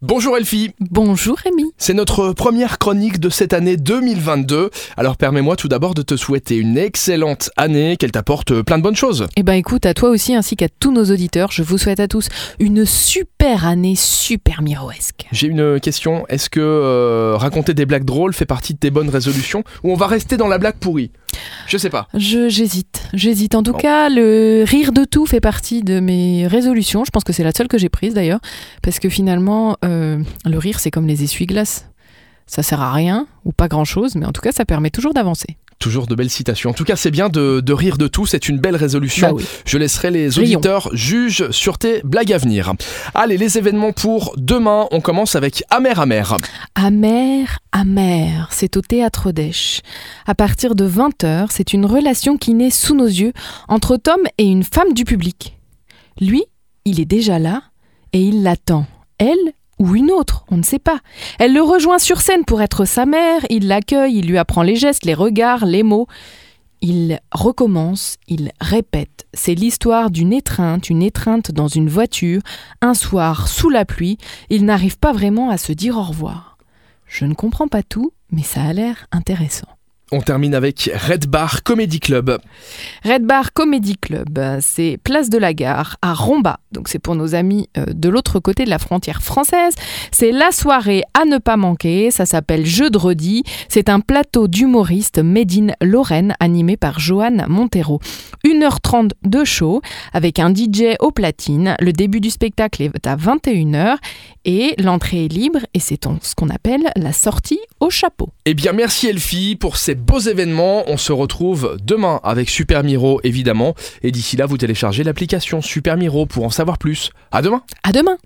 Bonjour Elfie, Bonjour Rémi. c'est notre première chronique de cette année 2022. Alors permets-moi tout d'abord de te souhaiter une excellente année, qu'elle t'apporte plein de bonnes choses. Eh ben écoute, à toi aussi ainsi qu'à tous nos auditeurs, je vous souhaite à tous une super année super miroesque. J'ai une question, est-ce que euh, raconter des blagues drôles fait partie de tes bonnes résolutions ou on va rester dans la blague pourrie? Je sais pas. Je j'hésite, j'hésite. En tout Bon. cas, le rire de tout fait partie de mes résolutions. Je pense que c'est la seule que j'ai prise d'ailleurs, parce que finalement, euh, le rire c'est comme les essuie-glaces. Ça sert à rien ou pas grand-chose, mais en tout cas, ça permet toujours d'avancer. Toujours de belles citations. En tout cas, c'est bien de, de rire de tout, c'est une belle résolution. Bah oui. Je laisserai les auditeurs juges sur tes blagues à venir. Allez, les événements pour demain, on commence avec Amer Amer. Amer, amer, c'est au théâtre d'Esch. À partir de 20h, c'est une relation qui naît sous nos yeux entre Tom et une femme du public. Lui, il est déjà là et il l'attend. Elle ou une autre, on ne sait pas. Elle le rejoint sur scène pour être sa mère, il l'accueille, il lui apprend les gestes, les regards, les mots. Il recommence, il répète. C'est l'histoire d'une étreinte, une étreinte dans une voiture, un soir sous la pluie, ils n'arrivent pas vraiment à se dire au revoir. Je ne comprends pas tout, mais ça a l'air intéressant. On termine avec Red Bar Comedy Club. Red Bar Comedy Club, c'est place de la gare à Romba. Donc c'est pour nos amis euh, de l'autre côté de la frontière française. C'est la soirée à ne pas manquer. Ça s'appelle Jeudredi. C'est un plateau d'humoristes made in Lorraine animé par Johan Montero. 1h30 de show avec un DJ au platine. Le début du spectacle est à 21h et l'entrée est libre et c'est ce qu'on appelle la sortie au chapeau. Eh bien, merci Elfie pour ces beaux événements. On se retrouve demain avec Super Miro, évidemment. Et d'ici là, vous téléchargez l'application Super Miro pour en savoir plus. À demain! À demain!